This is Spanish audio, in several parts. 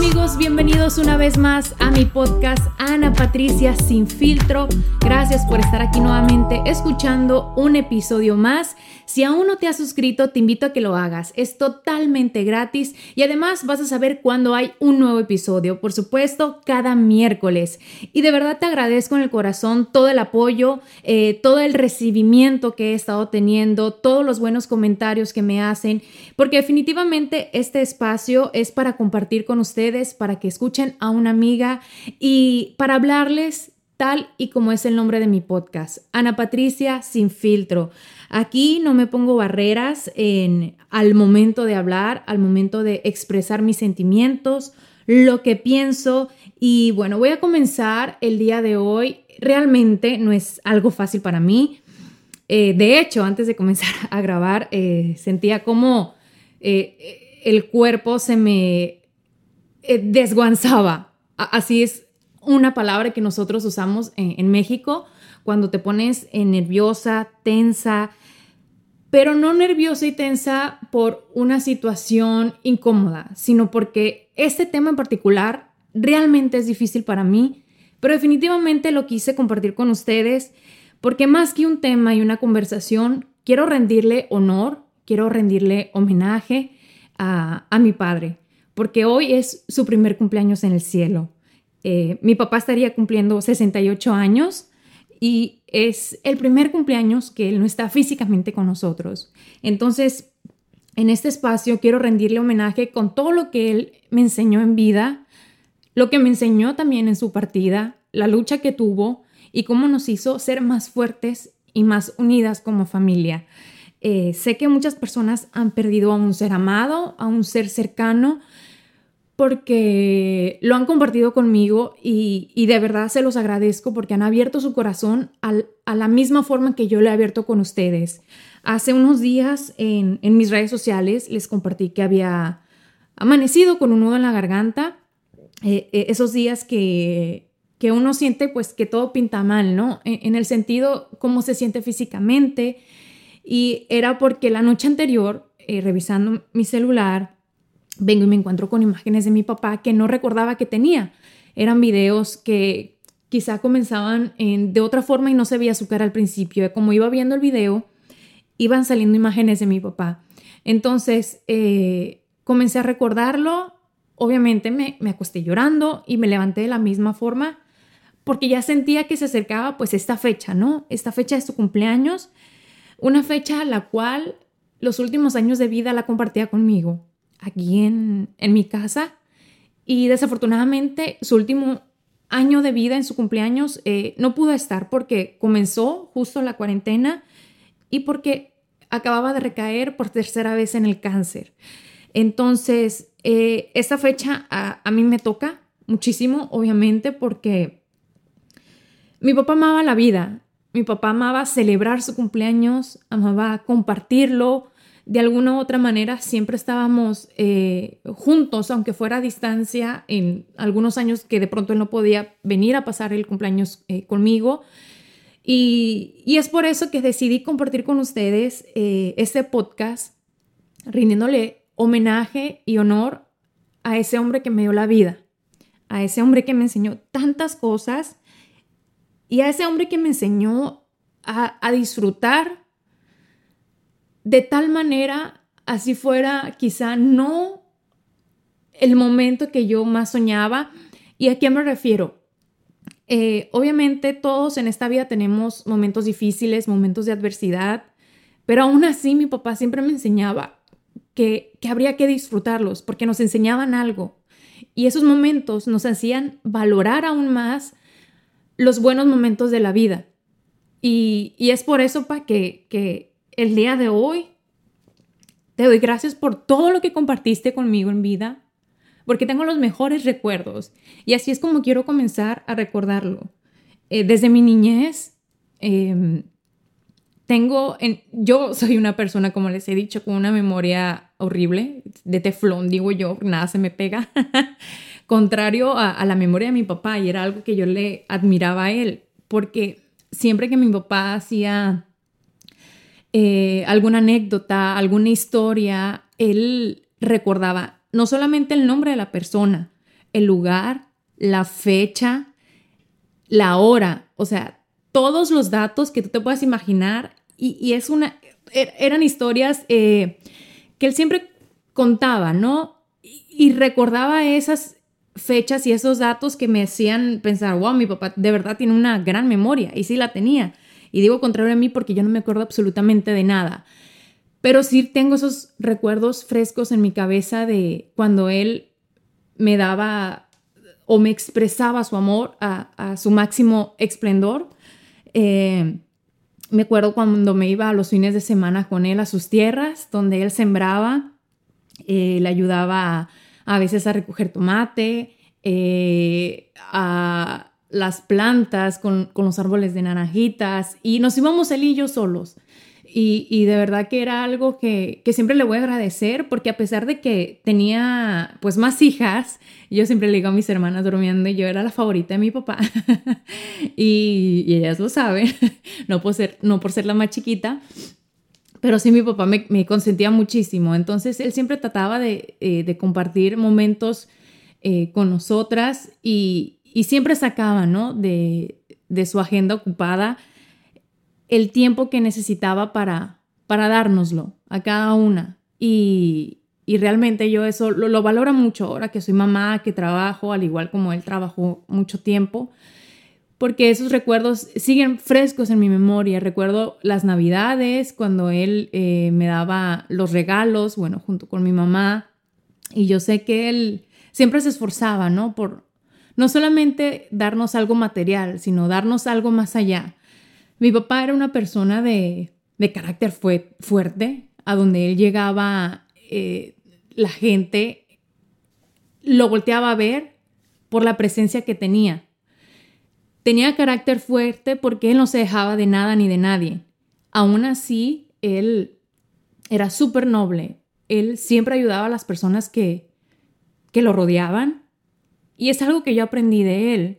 Amigos, bienvenidos una vez más a mi podcast Ana Patricia Sin Filtro. Gracias por estar aquí nuevamente escuchando un episodio más. Si aún no te has suscrito, te invito a que lo hagas. Es totalmente gratis y además vas a saber cuándo hay un nuevo episodio. Por supuesto, cada miércoles. Y de verdad te agradezco en el corazón todo el apoyo, eh, todo el recibimiento que he estado teniendo, todos los buenos comentarios que me hacen, porque definitivamente este espacio es para compartir con ustedes, para que escuchen a una amiga y para hablarles tal y como es el nombre de mi podcast, Ana Patricia sin filtro. Aquí no me pongo barreras en, al momento de hablar, al momento de expresar mis sentimientos, lo que pienso y bueno, voy a comenzar el día de hoy. Realmente no es algo fácil para mí. Eh, de hecho, antes de comenzar a grabar, eh, sentía como eh, el cuerpo se me desguanzaba. Así es una palabra que nosotros usamos en, México cuando te pones nerviosa, tensa, pero no nerviosa y tensa por una situación incómoda, sino porque este tema en particular realmente es difícil para mí, pero definitivamente lo quise compartir con ustedes porque más que un tema y una conversación, quiero rendirle honor, quiero rendirle homenaje a, a mi padre, porque hoy es su primer cumpleaños en el cielo. Eh, mi papá estaría cumpliendo 68 años y es el primer cumpleaños que él no está físicamente con nosotros. Entonces, en este espacio quiero rendirle homenaje con todo lo que él me enseñó en vida, lo que me enseñó también en su partida, la lucha que tuvo y cómo nos hizo ser más fuertes y más unidas como familia. Eh, sé que muchas personas han perdido a un ser amado, a un ser cercano, porque lo han compartido conmigo y, de verdad se los agradezco porque han abierto su corazón a la misma forma que yo le he abierto con ustedes. Hace unos días en, mis redes sociales les compartí que había amanecido con un nudo en la garganta, eh, eh, esos días que, que, uno siente pues que todo pinta mal, ¿no? En, el sentido cómo se siente físicamente y era porque la noche anterior, eh, revisando mi celular, vengo y me encuentro con imágenes de mi papá que no recordaba que tenía. Eran videos que quizá comenzaban de otra forma y no se veía su cara al principio. Como iba viendo el video, iban saliendo imágenes de mi papá. Entonces, eh, comencé a recordarlo. Obviamente me, me acosté llorando y me levanté de la misma forma porque ya sentía que se acercaba pues esta fecha, ¿no? Esta fecha de su cumpleaños, una fecha a la cual los últimos años de vida la compartía conmigo aquí en, mi casa y desafortunadamente su último año de vida en su cumpleaños eh, no pudo estar porque comenzó justo la cuarentena y porque acababa de recaer por tercera vez en el cáncer. Entonces, eh, esta fecha a, a, mí me toca muchísimo, obviamente, porque mi papá amaba la vida, mi papá amaba celebrar su cumpleaños, amaba compartirlo, de alguna u otra manera siempre estábamos eh, juntos, aunque fuera a distancia, en algunos años que de pronto él no podía venir a pasar el cumpleaños eh, conmigo. Y, es por eso que decidí compartir con ustedes eh, este podcast, rindiéndole homenaje y honor a ese hombre que me dio la vida, a ese hombre que me enseñó tantas cosas y a ese hombre que me enseñó a, a disfrutar de tal manera, así fuera quizá no el momento que yo más soñaba. ¿Y a qué me refiero? Eh, obviamente todos en esta vida tenemos momentos difíciles, momentos de adversidad, pero aún así mi papá siempre me enseñaba que, que habría que disfrutarlos porque nos enseñaban algo. Y esos momentos nos hacían valorar aún más los buenos momentos de la vida. Y, es por eso, pa, que el día de hoy te doy gracias por todo lo que compartiste conmigo en vida, porque tengo los mejores recuerdos. Y así es como quiero comenzar a recordarlo. Eh, desde mi niñez, em, tengo, en, yo soy una persona, como les he dicho, con una memoria horrible, de teflón, digo yo, nada se me pega, contrario a, a, la memoria de mi papá, y era algo que yo le admiraba a él, porque siempre que mi papá hacía eh, alguna anécdota, alguna historia, él recordaba no solamente el nombre de la persona, el lugar, la fecha, la hora, o sea, todos los datos que tú te puedas imaginar y, es una, er, eran historias eh, que él siempre contaba, ¿no? y recordaba esas fechas y esos datos que me hacían pensar, wow, mi papá de verdad tiene una gran memoria. Y sí la tenía. Y digo contrario a mí porque yo no me acuerdo absolutamente de nada. Pero sí tengo esos recuerdos frescos en mi cabeza de cuando él me daba o me expresaba su amor a, su máximo esplendor. Eh, me acuerdo cuando me iba a los fines de semana con él a sus tierras, donde él sembraba, eh, le ayudaba a a veces a recoger tomate, eh, a las plantas con, los árboles de naranjitas y nos íbamos él y yo solos. Y, de verdad que era algo que, siempre le voy a agradecer porque a pesar de que tenía pues más hijas, yo siempre le digo a mis hermanas durmiendo y yo era la favorita de mi papá y, ellas lo saben, no por, ser, no por ser la más chiquita, pero sí mi papá me, consentía muchísimo. Entonces él siempre trataba de, eh, compartir momentos eh, con nosotras y, siempre sacaba, ¿no? De, su agenda ocupada el tiempo que necesitaba para, para dárnoslo a cada una. Y, realmente yo eso lo, lo valoro mucho ahora que soy mamá, que trabajo, al igual como él trabajó mucho tiempo porque esos recuerdos siguen frescos en mi memoria. Recuerdo las navidades, cuando él eh, me daba los regalos, bueno, junto con mi mamá, y yo sé que él siempre se esforzaba, ¿no? Por no solamente darnos algo material, sino darnos algo más allá. Mi papá era una persona de, de carácter fuerte, a donde él llegaba, eh, la gente lo volteaba a ver por la presencia que tenía Tenía carácter fuerte porque él no se dejaba de nada ni de nadie. Aún así, él era súper noble. Él siempre ayudaba a las personas que, que lo rodeaban. Y es algo que yo aprendí de él.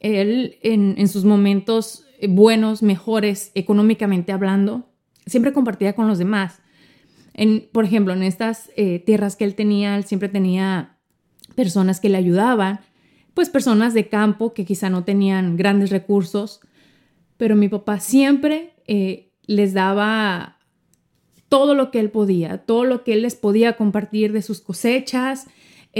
Él, en, sus momentos buenos, mejores, económicamente hablando, siempre compartía con los demás. En, por ejemplo, en estas eh, tierras que él tenía, él siempre tenía personas que le ayudaban pues personas de campo que quizá no tenían grandes recursos, pero mi papá siempre eh, les daba todo lo que él podía, todo lo que él les podía compartir de sus cosechas.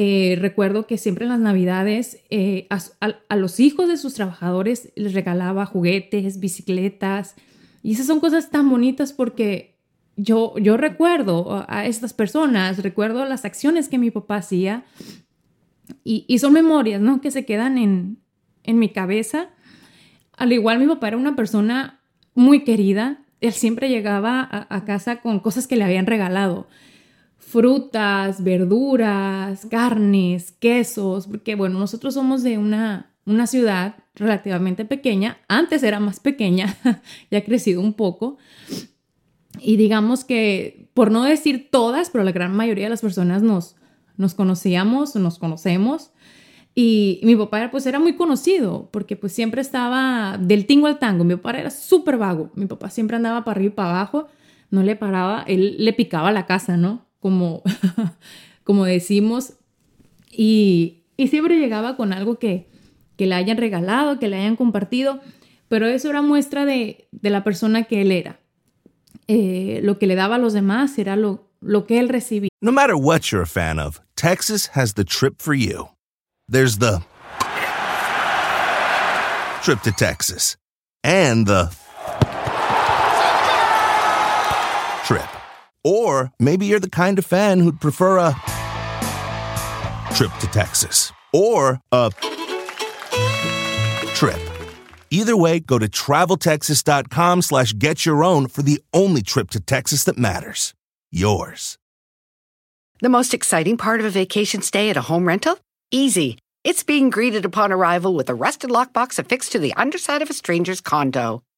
Eh, recuerdo que siempre en las navidades eh, a, los hijos de sus trabajadores les regalaba juguetes, bicicletas, y esas son cosas tan bonitas porque yo, yo recuerdo a estas personas, recuerdo las acciones que mi papá hacía y, son memorias, ¿no? Que se quedan en, mi cabeza. Al igual mi papá era una persona muy querida. Él siempre llegaba a, casa con cosas que le habían regalado. Frutas, verduras, carnes, quesos, porque bueno, nosotros somos de una, una ciudad relativamente pequeña. Antes era más pequeña, ya ha crecido un poco. Y digamos que, por no decir todas, pero la gran mayoría de las personas nos, nos conocíamos, nos conocemos. Y mi papá pues era muy conocido porque pues siempre estaba del tingo al tango. Mi papá era súper vago. Mi papá siempre andaba para arriba y para abajo. No le paraba, él le picaba la casa, ¿no? Como, como decimos. Y, y siempre llegaba con algo que, que le hayan regalado, que le hayan compartido. Pero eso era muestra de, de la persona que él era. eh, lo que le daba a los demás era lo, lo que él recibía. No matter what you're a fan of, Texas has the trip for you. There's the trip to Texas and the trip. Or maybe you're the kind of fan who'd prefer a trip to Texas or a trip. Either way, go to traveltexas.com slash get your own for the only trip to Texas that matters. Yours. The most exciting part of a vacation stay at a home rental? Easy. It's being greeted upon arrival with a rusted lockbox affixed to the underside of a stranger's condo.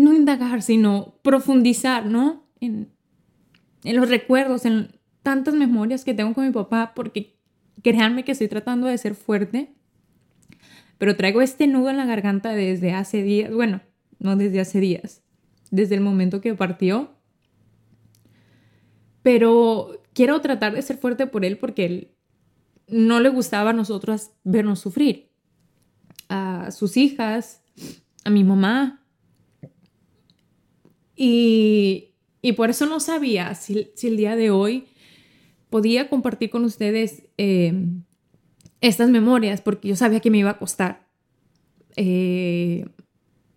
no indagar, sino profundizar, ¿no? En, en los recuerdos, en tantas memorias que tengo con mi papá, porque créanme que estoy tratando de ser fuerte, pero traigo este nudo en la garganta desde hace días, bueno, no desde hace días, desde el momento que partió. Pero quiero tratar de ser fuerte por él porque él no le gustaba a nosotros vernos sufrir. A sus hijas, a mi mamá. Y, y por eso no sabía si, si, el día de hoy podía compartir con ustedes eh, estas memorias, porque yo sabía que me iba a costar. Eh,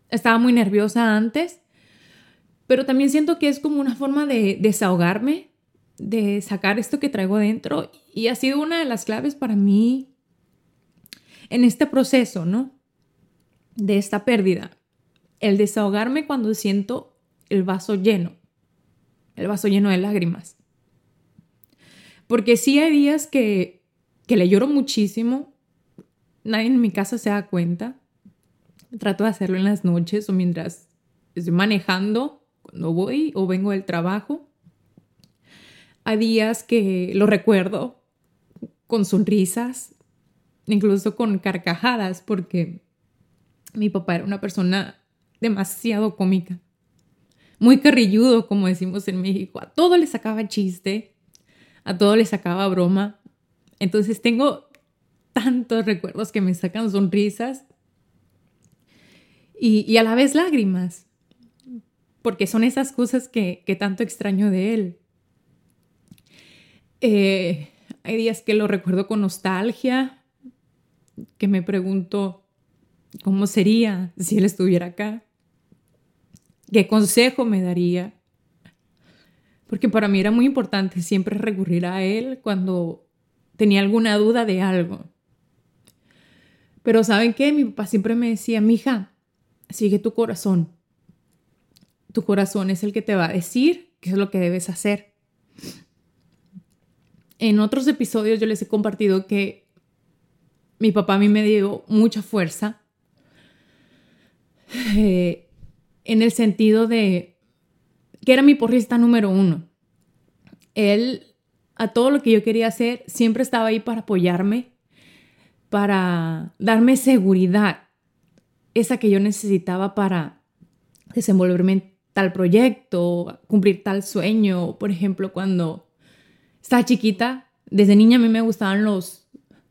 estaba muy nerviosa antes, pero también siento que es como una forma de desahogarme, de sacar esto que traigo dentro, y ha sido una de las claves para mí en este proceso, ¿no? De esta pérdida. El desahogarme cuando siento el vaso lleno, el vaso lleno de lágrimas. Porque sí hay días que, que le lloro muchísimo, nadie en mi casa se da cuenta. Trato de hacerlo en las noches o mientras estoy manejando, cuando voy o vengo del trabajo. Hay días que lo recuerdo con sonrisas, incluso con carcajadas, porque mi papá era una persona demasiado cómica, muy carrilludo, como decimos en México. A todo le sacaba chiste, a todo le sacaba broma. Entonces tengo tantos recuerdos que me sacan sonrisas y, y a la vez lágrimas, porque son esas cosas que, que tanto extraño de él. Eh, hay días que lo recuerdo con nostalgia, que me pregunto cómo sería si él estuviera acá, qué consejo me daría, porque para mí era muy importante siempre recurrir a él cuando tenía alguna duda de algo. Pero ¿saben qué? Mi papá siempre me decía, mija, sigue tu corazón. Tu corazón es el que te va a decir qué es lo que debes hacer. En otros episodios yo les he compartido que mi papá a mí me dio mucha fuerza eh, en el sentido de que era mi porrista número uno. Él, a todo lo que yo quería hacer, siempre estaba ahí para apoyarme, para darme seguridad, esa que yo necesitaba para desenvolverme en tal proyecto, cumplir tal sueño. Por ejemplo, cuando estaba chiquita, desde niña a mí me gustaban los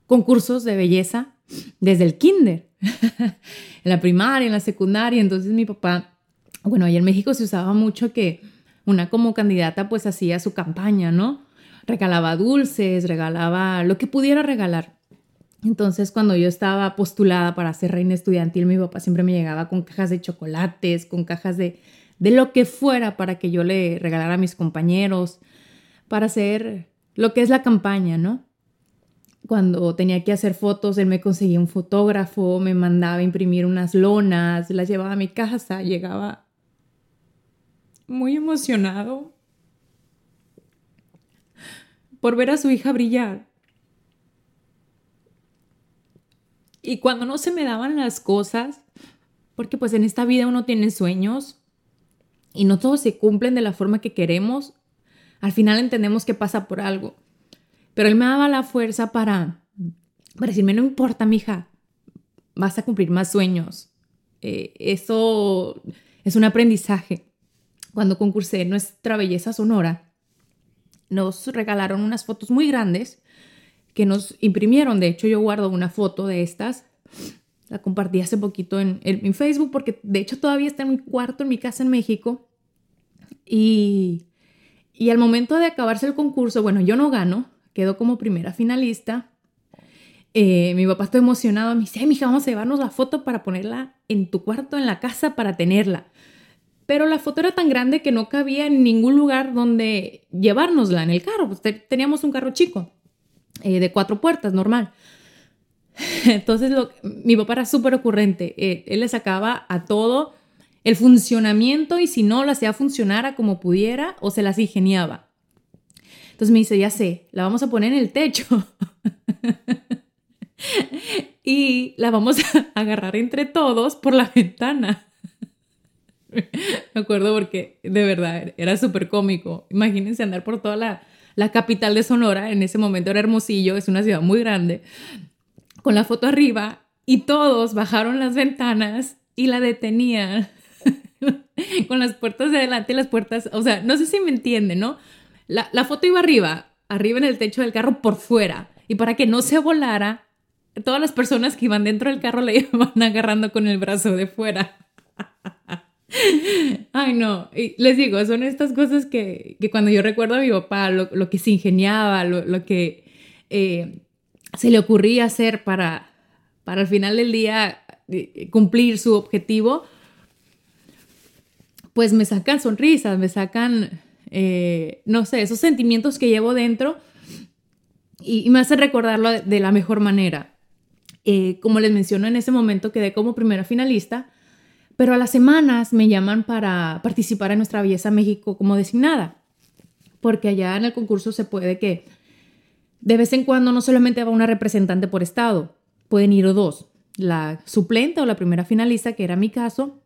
concursos de belleza, desde el kinder, en la primaria, en la secundaria. Entonces mi papá, bueno, ahí en México se usaba mucho que una como candidata pues hacía su campaña, ¿no? Regalaba dulces, regalaba lo que pudiera regalar. Entonces, cuando yo estaba postulada para ser reina estudiantil, mi papá siempre me llegaba con cajas de chocolates, con cajas de, de lo que fuera para que yo le regalara a mis compañeros, para hacer lo que es la campaña, ¿no? Cuando tenía que hacer fotos, él me conseguía un fotógrafo, me mandaba imprimir unas lonas, las llevaba a mi casa, llegaba muy emocionado por ver a su hija brillar. Y cuando no se me daban las cosas, porque pues en esta vida uno tiene sueños, y no todos se cumplen de la forma que queremos, al final entendemos que pasa por algo. Pero él me daba la fuerza para, para decirme, no importa, mija, vas a cumplir más sueños. Eh, eso es un aprendizaje. Cuando concursé Nuestra Belleza Sonora, nos regalaron unas fotos muy grandes que nos imprimieron. De hecho, yo guardo una foto de estas. La compartí hace poquito en, en, Facebook porque de hecho todavía está en mi cuarto en mi casa en México. Y, y al momento de acabarse el concurso, bueno, yo no gano, quedo como primera finalista. Eh, mi papá está emocionado, me dice, mija, vamos a llevarnos la foto para ponerla en tu cuarto, en la casa, para tenerla. Pero la foto era tan grande que no cabía en ningún lugar donde llevárnosla en el carro. Pues, teníamos un carro chico, eh, de cuatro puertas, normal. Entonces mi papá era súper ocurrente. Eh, él le sacaba a todo el funcionamiento y si no lo hacía funcionara como pudiera o se las ingeniaba. Entonces me dice, ya sé, la vamos a poner en el techo. y la vamos a agarrar entre todos por la ventana. Me acuerdo porque de verdad era súper cómico. Imagínense andar por toda la, la capital de Sonora, en ese momento era Hermosillo, es una ciudad muy grande, con la foto arriba y todos bajaron las ventanas y la detenían con las puertas de adelante y las puertas, o sea, no sé si me entienden, ¿no? La, la, foto iba arriba, arriba en el techo del carro por fuera y para que no se volara, todas las personas que iban dentro del carro la iban agarrando con el brazo de fuera. Ay, no, y les digo, son estas cosas que, que, cuando yo recuerdo a mi papá, lo, lo que se ingeniaba, lo, lo que eh, se le ocurría hacer para, para al final del día eh, cumplir su objetivo, pues me sacan sonrisas, me sacan, eh, no sé, esos sentimientos que llevo dentro y, me hacen recordarlo de, la mejor manera. como les menciono, en ese momento quedé como primera finalista pero a las semanas me llaman para participar en Nuestra Belleza México como designada, porque allá en el concurso se puede que de vez en cuando no solamente va una representante por estado, pueden ir dos, la suplente o la primera finalista, que era mi caso.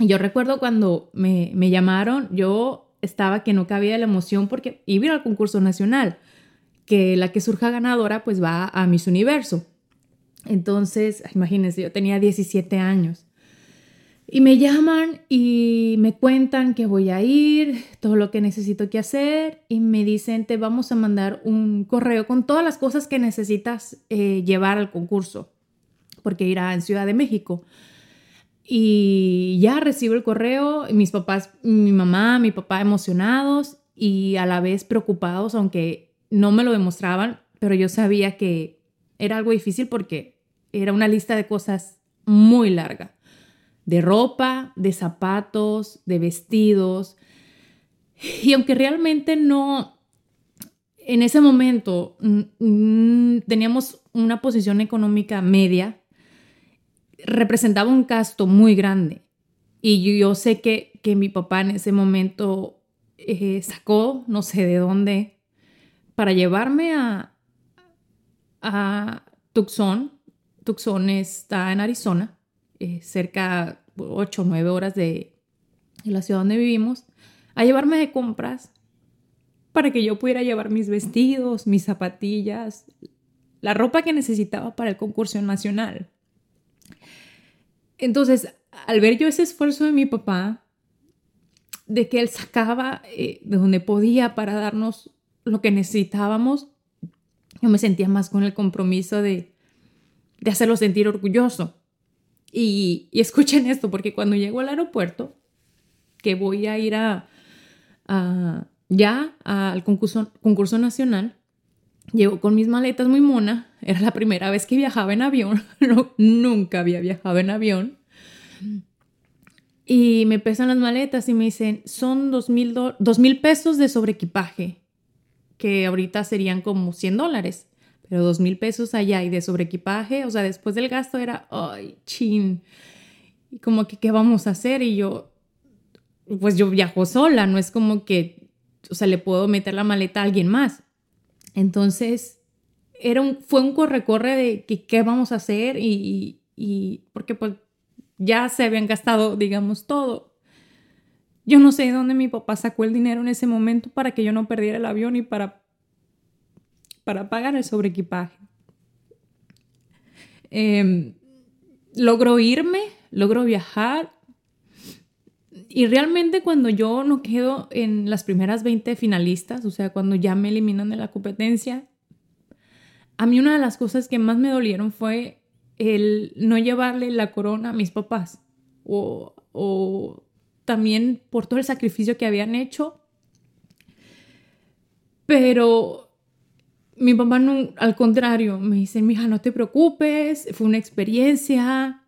Y yo recuerdo cuando me, me llamaron, yo estaba que no cabía la emoción porque iba al concurso nacional, que la que surja ganadora pues va a Miss Universo. Entonces, imagínense, yo tenía 17 años. Y me llaman y me cuentan que voy a ir, todo lo que necesito que hacer y me dicen, te vamos a mandar un correo con todas las cosas que necesitas eh, llevar al concurso, porque irá en Ciudad de México. Y ya recibo el correo, mis papás, mi mamá, mi papá emocionados y a la vez preocupados, aunque no me lo demostraban, pero yo sabía que era algo difícil porque era una lista de cosas muy larga de ropa, de zapatos, de vestidos. Y aunque realmente no, en ese momento mm, mm, teníamos una posición económica media, representaba un gasto muy grande. Y yo, sé que, mi papá en ese momento eh, sacó, no sé de dónde, para llevarme a, a Tucson. Tucson está en Arizona eh, cerca 8 o 9 horas de, la ciudad donde vivimos, a llevarme de compras para que yo pudiera llevar mis vestidos, mis zapatillas, la ropa que necesitaba para el concurso nacional. Entonces, al ver yo ese esfuerzo de mi papá, de que él sacaba eh, de donde podía para darnos lo que necesitábamos, yo me sentía más con el compromiso de, de hacerlo sentir orgulloso. Y, escuchen esto, porque cuando llego al aeropuerto, que voy a ir a, ya al concurso, concurso nacional, llego con mis maletas muy mona. Era la primera vez que viajaba en avión. nunca había viajado en avión. Y me pesan las maletas y me dicen, son dos mil, dos mil pesos de sobreequipaje, que ahorita serían como 100 dólares pero dos mil pesos allá y de sobreequipaje, o sea, después del gasto era, ay, chin, y como que, ¿qué vamos a hacer? Y yo, pues yo viajo sola, no es como que, o sea, le puedo meter la maleta a alguien más. Entonces, era un, fue un corre-corre de que, qué vamos a hacer y, y porque pues ya se habían gastado, digamos, todo. Yo no sé de dónde mi papá sacó el dinero en ese momento para que yo no perdiera el avión y para, para pagar el sobreequipaje. Eh, logró irme, logró viajar. Y realmente cuando yo no quedo en las primeras 20 finalistas, o sea, cuando ya me eliminan de la competencia, a mí una de las cosas que más me dolieron fue el no llevarle la corona a mis papás. O, o también por todo el sacrificio que habían hecho. Pero mi papá no, al contrario, me dice, mija, no te preocupes, fue una experiencia,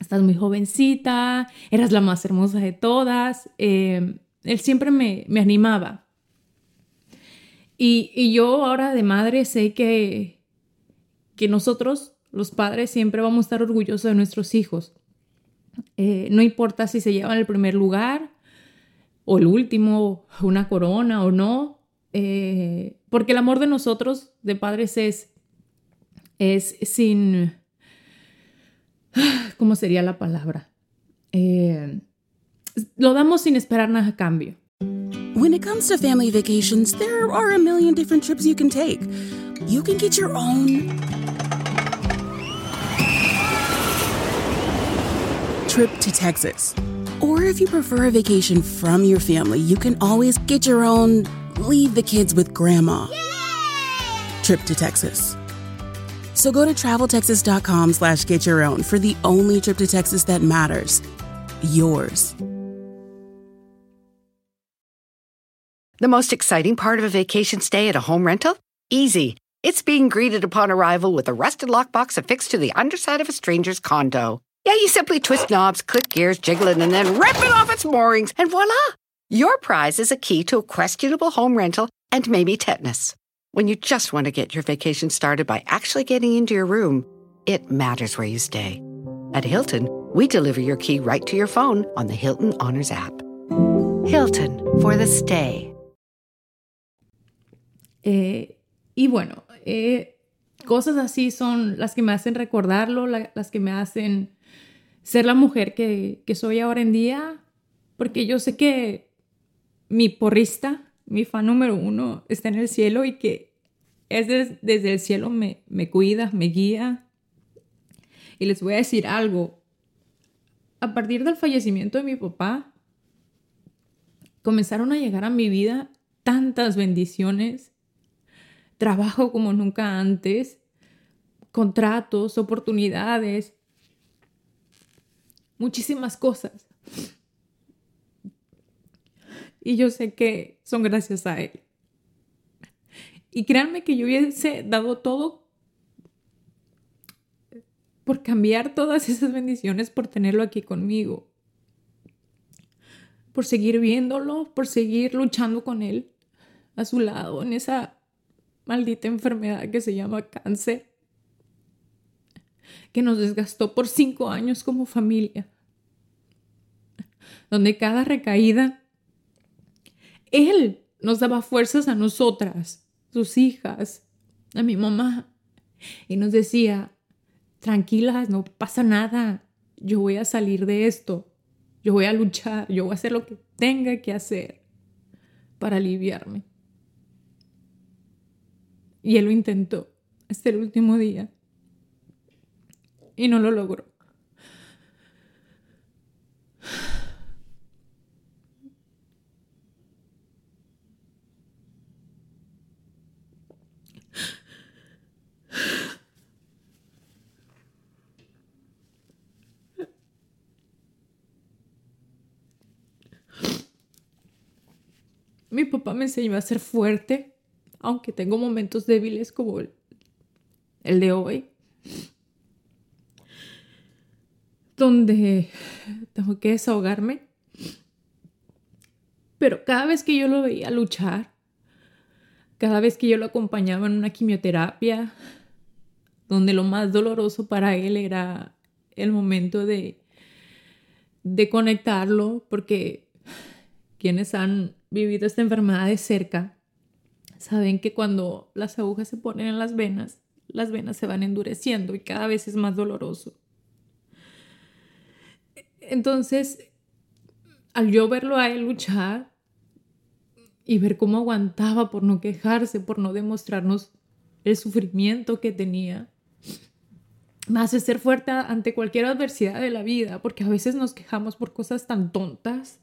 estás muy jovencita, eras la más hermosa de todas. Eh, él siempre me, me animaba. Y, y, yo ahora de madre sé que, que nosotros, los padres, siempre vamos a estar orgullosos de nuestros hijos. Eh, no importa si se llevan el primer lugar o el último, una corona o no, eh, porque el amor de nosotros, de padres, es, es sin, ¿cómo sería la palabra? Eh, lo damos sin esperar nada a cambio. When it comes to family vacations, there are a million different trips you can take. You can get your own trip to Texas. Or if you prefer a vacation from your family, you can always get your own leave the kids with grandma trip to Texas. So go to traveltexas.com slash get your own for the only trip to Texas that matters. Yours. The most exciting part of a vacation stay at a home rental? Easy. It's being greeted upon arrival with a rusted lockbox affixed to the underside of a stranger's condo. Yeah, you simply twist knobs, click gears, jiggle it, and then rip it off its moorings, and voila! Your prize is a key to a questionable home rental and maybe tetanus. When you just want to get your vacation started by actually getting into your room, it matters where you stay. At Hilton, we deliver your key right to your phone on the Hilton Honors app. Hilton for the stay. Eh, y bueno, eh, cosas así son las que me hacen recordarlo, la, las que me hacen ser la mujer que, que soy ahora en día, porque yo sé que mi porrista, mi fan número uno, está en el cielo y que es des, desde el cielo me, me cuida, me guía. Y les voy a decir algo. A partir del fallecimiento de mi papá, comenzaron a llegar a mi vida tantas bendiciones, trabajo como nunca antes, contratos, oportunidades, muchísimas cosas. Y yo sé que son gracias a él. Y créanme que yo hubiese dado todo por cambiar todas esas bendiciones, por tenerlo aquí conmigo, por seguir viéndolo, por seguir luchando con él a su lado en esa maldita enfermedad que se llama cáncer que nos desgastó por cinco años como familia, donde cada recaída, Él nos daba fuerzas a nosotras, sus hijas, a mi mamá, y nos decía, tranquilas, no pasa nada, yo voy a salir de esto, yo voy a luchar, yo voy a hacer lo que tenga que hacer para aliviarme. Y él lo intentó hasta el último día y no lo logró. Mi papá me enseñó a ser fuerte, aunque tengo momentos débiles como el, de hoy donde tengo que desahogarme. Pero cada vez que yo lo veía luchar, cada vez que yo lo acompañaba en una quimioterapia, donde lo más doloroso para él era el momento de, de conectarlo, porque quienes han vivido esta enfermedad de cerca saben que cuando las agujas se ponen en las venas, las venas se van endureciendo y cada vez es más doloroso. Entonces, al yo verlo a él luchar y ver cómo aguantaba por no quejarse, por no demostrarnos el sufrimiento que tenía, me hace ser fuerte ante cualquier adversidad de la vida, porque a veces nos quejamos por cosas tan tontas,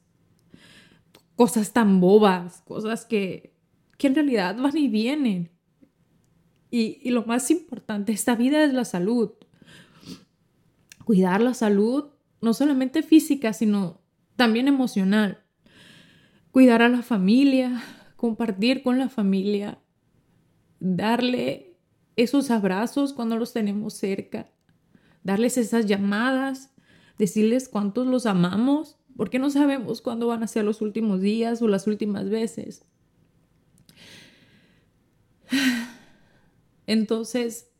cosas tan bobas, cosas que, que en realidad van y vienen. Y, y lo más importante, esta vida es la salud. Cuidar la salud, no solamente física, sino también emocional. Cuidar a la familia, compartir con la familia, darle esos abrazos cuando los tenemos cerca, darles esas llamadas, decirles cuántos los amamos, porque no sabemos cuándo van a ser los últimos días o las últimas veces. Entonces,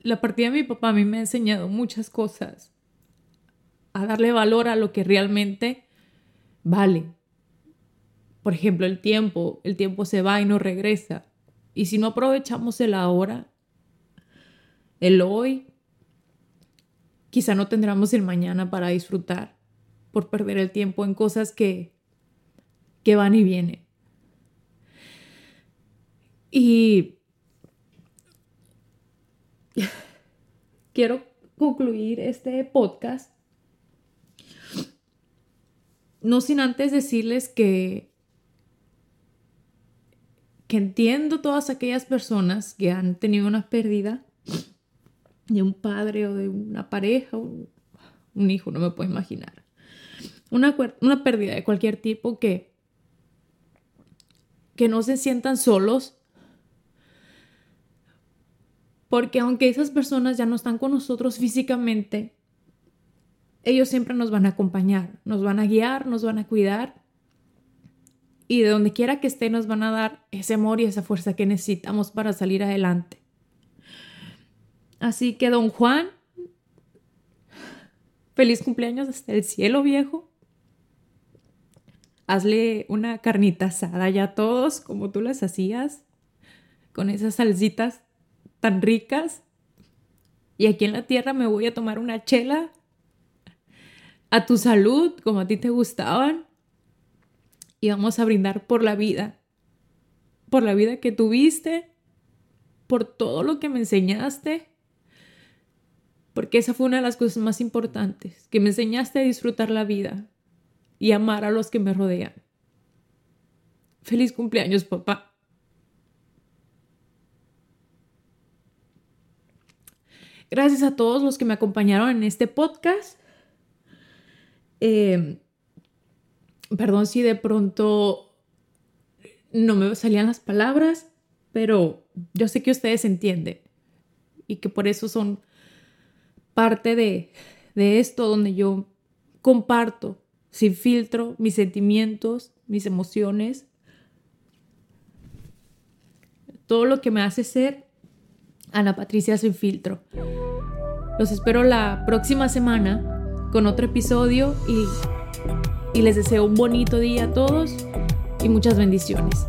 la partida de mi papá a mí me ha enseñado muchas cosas, a darle valor a lo que realmente vale. Por ejemplo, el tiempo, el tiempo se va y no regresa. Y si no aprovechamos el ahora, el hoy, quizá no tendremos el mañana para disfrutar por perder el tiempo en cosas que, que van y vienen. Y quiero concluir este podcast no sin antes decirles que que entiendo todas aquellas personas que han tenido una pérdida de un padre o de una pareja, un, un hijo, no me puedo imaginar. Una, pérdida de cualquier tipo que, que no se sientan solos. Porque aunque esas personas ya no están con nosotros físicamente, ellos siempre nos van a acompañar, nos van a guiar, nos van a cuidar. Y de donde quiera que esté nos van a dar ese amor y esa fuerza que necesitamos para salir adelante. Así que, don Juan, feliz cumpleaños hasta el cielo, viejo. Hazle una carnita asada ya a todos, como tú las hacías, con esas salsitas tan ricas. Y aquí en la tierra me voy a tomar una chela a tu salud, como a ti te gustaban. Y vamos a brindar por la vida, por la vida que tuviste, por todo lo que me enseñaste porque esa fue una de las cosas más importantes, que me enseñaste a disfrutar la vida y amar a los que me rodean. Feliz cumpleaños, papá. Gracias a todos los que me acompañaron en este podcast. Eh, perdón si de pronto no me salían las palabras, pero yo sé que ustedes entienden y que por eso son parte de, esto donde yo comparto sin filtro mis sentimientos, mis emociones, todo lo que me hace ser Ana Patricia sin filtro. Los espero la próxima semana con otro episodio y, y les deseo un bonito día a todos y muchas bendiciones.